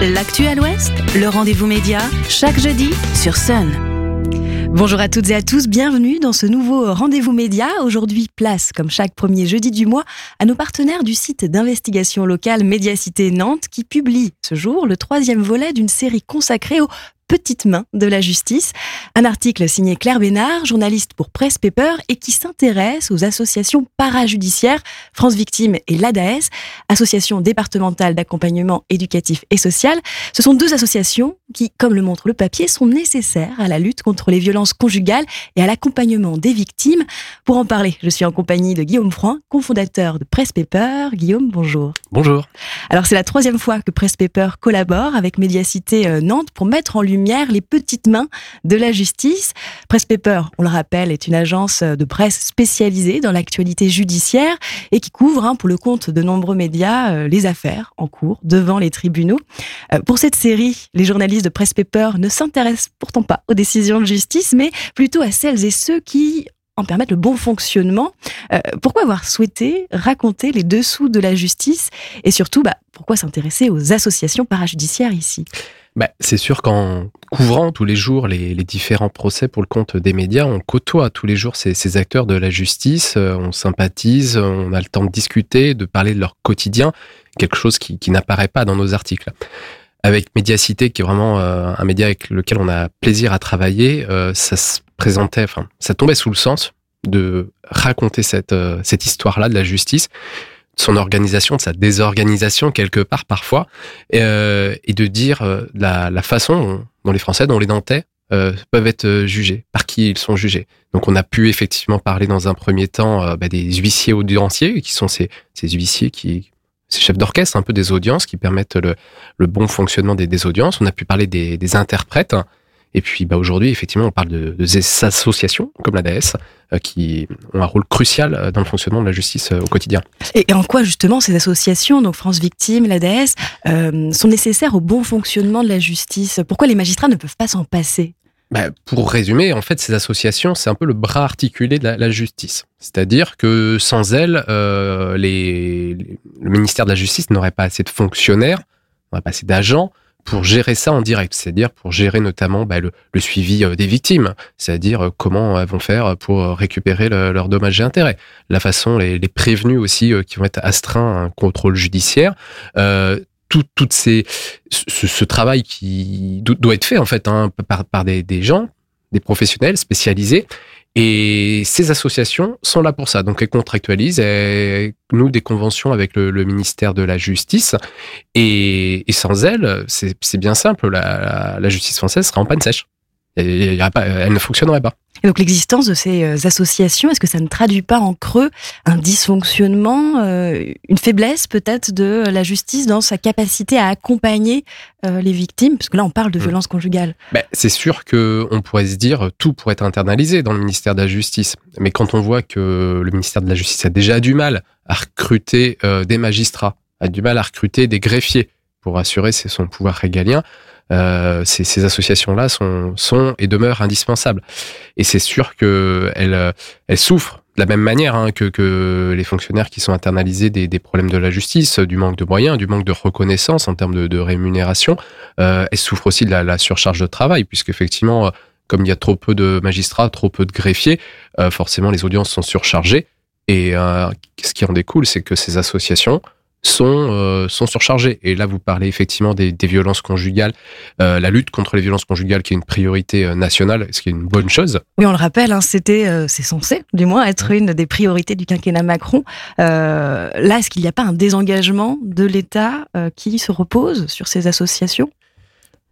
L'actu à l'Ouest, le rendez-vous média, chaque jeudi sur Sun. Bonjour à toutes et à tous, bienvenue dans ce nouveau rendez-vous média. Aujourd'hui, place, comme chaque premier jeudi du mois, à nos partenaires du site d'investigation locale Médiacité Nantes qui publie ce jour le troisième volet d'une série consacrée aux petites mains de la justice. Un article signé Claire Bénard, journaliste pour Presse Paper et qui s'intéresse aux associations parajudiciaires France Victimes et l'ADAS, Association départementale d'accompagnement éducatif et social. Ce sont deux associations qui, comme le montre le papier, sont nécessaires à la lutte contre les violences conjugales et à l'accompagnement des victimes. Pour en parler, je suis en compagnie de Guillaume Froin, cofondateur de Presse Paper. Guillaume, bonjour. Bonjour. Alors c'est la troisième fois que Presse Paper collabore avec Médiacité euh, Nantes pour mettre en lumière les petites mains de la justice. Presse Paper, on le rappelle, est une agence de presse spécialisée dans l'actualité judiciaire et qui couvre, hein, pour le compte de nombreux médias, euh, les affaires en cours devant les tribunaux. Euh, pour cette série, les journalistes de Presse Paper ne s'intéressent pourtant pas aux décisions de justice, mais plutôt à celles et ceux qui en permettent le bon fonctionnement. Euh, pourquoi avoir souhaité raconter les dessous de la justice et surtout, bah, pourquoi s'intéresser aux associations parajudiciaires ici? Bah, c'est sûr qu'en couvrant tous les jours les, différents procès pour le compte des médias, on côtoie tous les jours ces, acteurs de la justice, euh, on sympathise, on a le temps de discuter, de parler de leur quotidien, quelque chose qui, n'apparaît pas dans nos articles. Avec Médiacité, qui est vraiment euh, un média avec lequel on a plaisir à travailler, euh, ça se présentait, enfin, ça tombait sous le sens de raconter cette, cette histoire-là de la justice son organisation, de sa désorganisation quelque part parfois, euh, et de dire euh, la, façon dont les Français, dont les Nantais euh, peuvent être jugés, par qui ils sont jugés. Donc on a pu effectivement parler dans un premier temps bah, des huissiers audienciers, qui sont ces, huissiers qui ces chefs d'orchestre, un peu des audiences, qui permettent le, bon fonctionnement des, audiences. On a pu parler des, des interprètes, et puis bah, aujourd'hui, effectivement, on parle de, de ces associations comme la DS euh, qui ont un rôle crucial euh, dans le fonctionnement de la justice euh, au quotidien. Et, en quoi justement ces associations, donc France Victime, l'ADS, euh, sont nécessaires au bon fonctionnement de la justice? Pourquoi les magistrats ne peuvent pas s'en passer? Bah, pour résumer, en fait, ces associations, c'est un peu le bras articulé de la, la justice. C'est-à-dire que sans elles, les, le ministère de la Justice n'aurait pas assez de fonctionnaires, n'aurait pas assez d'agents pour gérer ça en direct, c'est-à-dire pour gérer notamment bah, le, suivi euh, des victimes, c'est-à-dire euh, comment elles vont faire pour euh, récupérer le, leurs dommages et intérêts, la façon, les, les prévenus aussi qui vont être astreints à un contrôle judiciaire. Tout, ce, travail qui doit être fait en fait hein, par, des gens, des professionnels spécialisés et ces associations sont là pour ça. Donc elles contractualisent, elles nous des conventions avec le, ministère de la Justice. Et, sans elles, c'est bien simple, la, justice française sera en panne sèche. Elle ne fonctionnerait pas. Et donc l'existence de ces euh, associations, est-ce que ça ne traduit pas en creux un dysfonctionnement, euh, une faiblesse peut-être de la justice dans sa capacité à accompagner euh, les victimes? Parce que là, on parle de mmh. violence conjugale. Ben, c'est sûr que on pourrait se dire tout pourrait être internalisé dans le ministère de la Justice. Mais quand on voit que le ministère de la Justice a déjà du mal à recruter euh, des magistrats, a du mal à recruter des greffiers pour assurer son pouvoir régalien, euh, ces, associations-là sont, et demeurent indispensables. Et c'est sûr qu'elles elles, elles souffrent de la même manière hein, que, les fonctionnaires qui sont internalisés des, problèmes de la justice, du manque de moyens, du manque de reconnaissance en termes de, rémunération. Euh, elles souffrent aussi de la, surcharge de travail, puisqu'effectivement, comme il y a trop peu de magistrats, trop peu de greffiers, euh, forcément les audiences sont surchargées. Et euh, ce qui en découle, c'est que ces associations sont, euh, sont surchargés. Et là, vous parlez effectivement des, des violences conjugales, euh, la lutte contre les violences conjugales qui est une priorité euh, nationale, ce qui est une bonne chose. Oui, on le rappelle, hein, c'était, euh, c'est censé, du moins, être une des priorités du quinquennat Macron. Là, est-ce qu'il n'y a pas un désengagement de l'État qui se repose sur ces associations?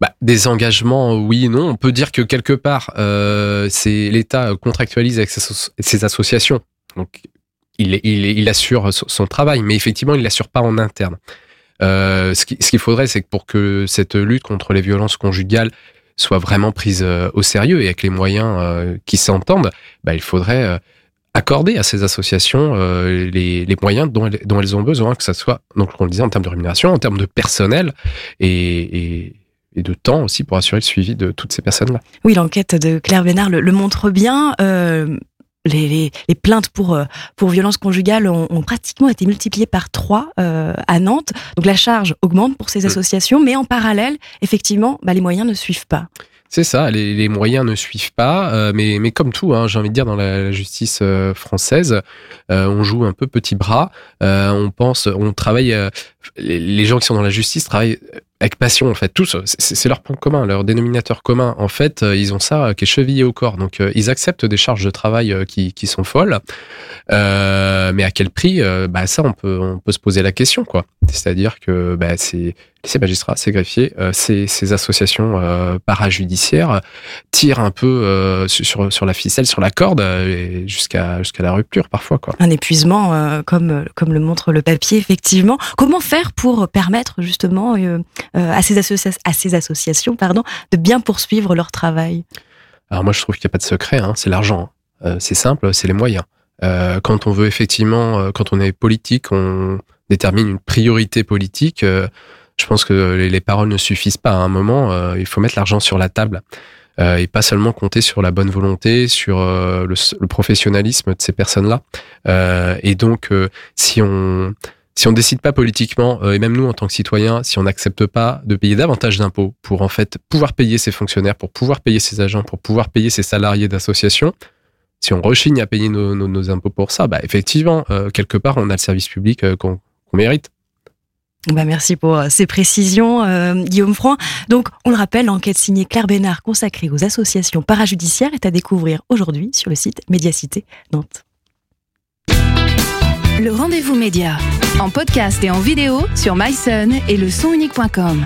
Bah, des engagements, oui et non. On peut dire que quelque part, c'est l'État contractualise avec ses, ses associations. Donc, il, assure son travail, mais effectivement, il l'assure pas en interne. Euh, ce qu'il faudrait, c'est que pour que cette lutte contre les violences conjugales soit vraiment prise euh, au sérieux et avec les moyens euh, qui s'entendent, bah, il faudrait accorder à ces associations les, moyens dont elles, ont besoin, que ça soit, donc on le disait, en termes de rémunération, en termes de personnel et, de temps aussi pour assurer le suivi de toutes ces personnes-là. Oui, l'enquête de Claire Bénard le, montre bien. Les, plaintes pour, euh, pour violence conjugale ont, pratiquement été multipliées par trois euh, à Nantes. Donc la charge augmente pour ces associations, mais en parallèle, effectivement, bah, les moyens ne suivent pas. C'est ça, les, moyens ne suivent pas, euh, mais, mais comme tout, hein, j'ai envie de dire dans la, justice française, on joue un peu petit bras, on pense, on travaille, les, gens qui sont dans la justice travaillent avec passion en fait tous c'est leur point commun leur dénominateur commun en fait euh, ils ont ça euh, qui est chevillé au corps donc euh, ils acceptent des charges de travail qui, sont folles mais à quel prix bah ça on peut on peut se poser la question quoi c'est-à-dire que bah, ces magistrats, ces greffiers, ces, associations parajudiciaires tirent un peu sur, sur la ficelle, sur la corde, jusqu'à jusqu'à la rupture parfois. Quoi. Un épuisement, comme, comme le montre le papier, effectivement. Comment faire pour permettre justement à, ces à ces associations pardon, de bien poursuivre leur travail Alors moi, je trouve qu'il n'y a pas de secret, hein, c'est l'argent. c'est simple, c'est les moyens. quand on veut effectivement, quand on est politique, on détermine une priorité politique je pense que les, paroles ne suffisent pas. À un moment, euh, il faut mettre l'argent sur la table euh, et pas seulement compter sur la bonne volonté, sur euh, le, professionnalisme de ces personnes-là. et donc, si on si on décide pas politiquement, et même nous en tant que citoyens, si on n'accepte pas de payer davantage d'impôts pour en fait pouvoir payer ses fonctionnaires, pour pouvoir payer ses agents, pour pouvoir payer ses salariés d'associations, si on rechigne à payer nos, impôts pour ça, bah effectivement, quelque part, on a le service public qu'on mérite. Bah merci pour euh, ces précisions, euh, Guillaume Franc. Donc, on le rappelle, l'enquête signée Claire Bénard consacrée aux associations parajudiciaires est à découvrir aujourd'hui sur le site Médiacité Nantes. Le rendez-vous média, en podcast et en vidéo sur myson et le sonunique.com.